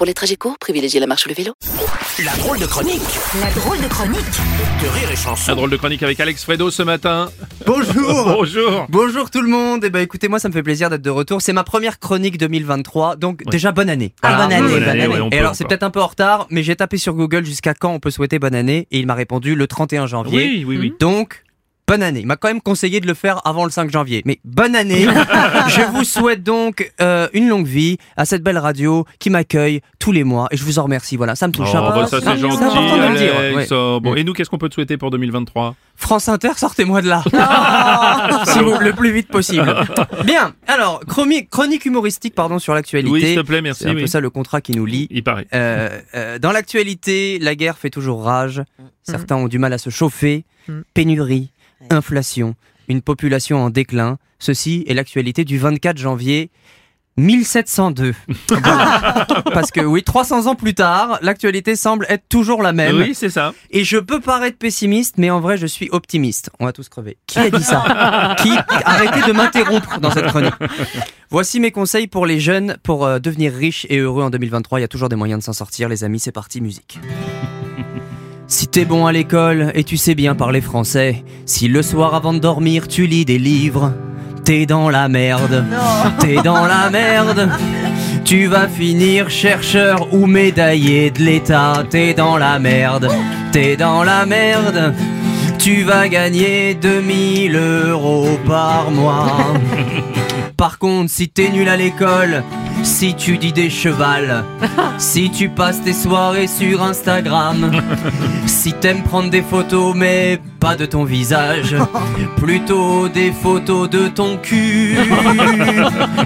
Pour les trajets courts, privilégiez la marche ou le vélo. La drôle de chronique La drôle de chronique de rire et chanson. La drôle de chronique avec Alex Fredo ce matin. Bonjour Bonjour. Bonjour tout le monde, et ben écoutez moi ça me fait plaisir d'être de retour, c'est ma première chronique 2023, donc déjà bonne année. Ah, bonne année, bonne année, ouais, Et alors c'est peut-être un peu en retard, mais j'ai tapé sur Google jusqu'à quand on peut souhaiter bonne année, et il m'a répondu le 31 janvier. Oui, oui, oui. Donc, bonne année. Il m'a quand même conseillé de le faire avant le 5 janvier. Mais bonne année Je vous souhaite donc euh, une longue vie à cette belle radio qui m'accueille tous les mois, et je vous en remercie, voilà, ça me touche Oh, un peu. bah, ça c'est gentil, important de le dire, ouais. Bon, et nous, qu'est-ce qu'on peut te souhaiter pour 2023 France Inter, sortez-moi de là. Si vous- le plus vite possible. Bien, alors, chronique, chronique humoristique pardon, sur l'actualité. Oui, s'il te plaît, merci. C'est un peu oui. ça le contrat qui nous lie. Il paraît. Euh, euh, dans l'actualité, la guerre fait toujours rage. Certains ont du mal à se chauffer. Pénurie, inflation, une population en déclin. Ceci est l'actualité du 24 janvier 1702. Voilà. Parce que oui, 300 ans plus tard, l'actualité semble être toujours la même. Oui, c'est ça. Et je peux paraître pessimiste, mais en vrai, je suis optimiste. On va tous crever. Qui a dit ça Qui Arrêtez de m'interrompre dans cette chronique. Voici mes conseils pour les jeunes pour euh, devenir riches et heureux en 2023. Il y a toujours des moyens de s'en sortir, les amis. C'est parti, musique. T'es bon à l'école et tu sais bien parler français, si le soir avant de dormir tu lis des livres, t'es dans la merde. T'es dans la merde. Tu vas finir chercheur ou médaillé de l'État. T'es dans la merde. T'es dans la merde. Tu vas gagner 2000 euros par mois. Par contre, si t'es nul à l'école, si tu dis des chevals, si tu passes tes soirées sur Instagram, si t'aimes prendre des photos mais pas de ton visage, plutôt des photos de ton cul.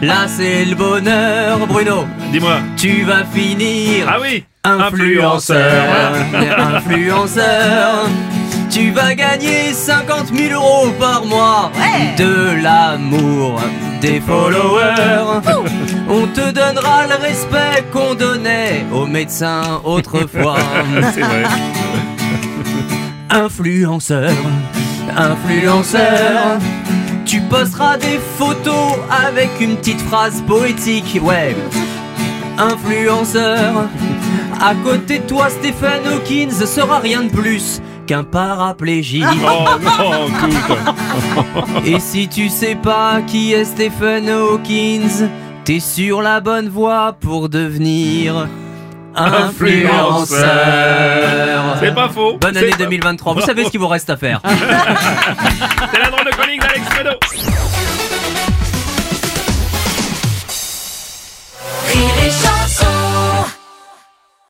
Là c'est le bonheur, Bruno. Dis-moi. Tu vas finir Ah oui influenceur. Influenceur. Tu vas gagner 50 000 euros par mois. De l'amour, des followers. On te donnera le respect qu'on donnait aux médecins autrefois. C'est vrai. Influenceur, influenceur. Tu posteras des photos avec une petite phrase poétique, ouais. Influenceur. À côté de toi, Stephen Hawkins sera rien de plus qu'un paraplégique. Oh non, écoute. Et si tu sais pas qui est Stephen Hawkins, t'es sur la bonne voie pour devenir influenceur. C'est pas faux. Bonne année pas- 2023. Vous savez ce qu'il vous reste à faire. C'est la drôle de chronique d'Alex Fredo.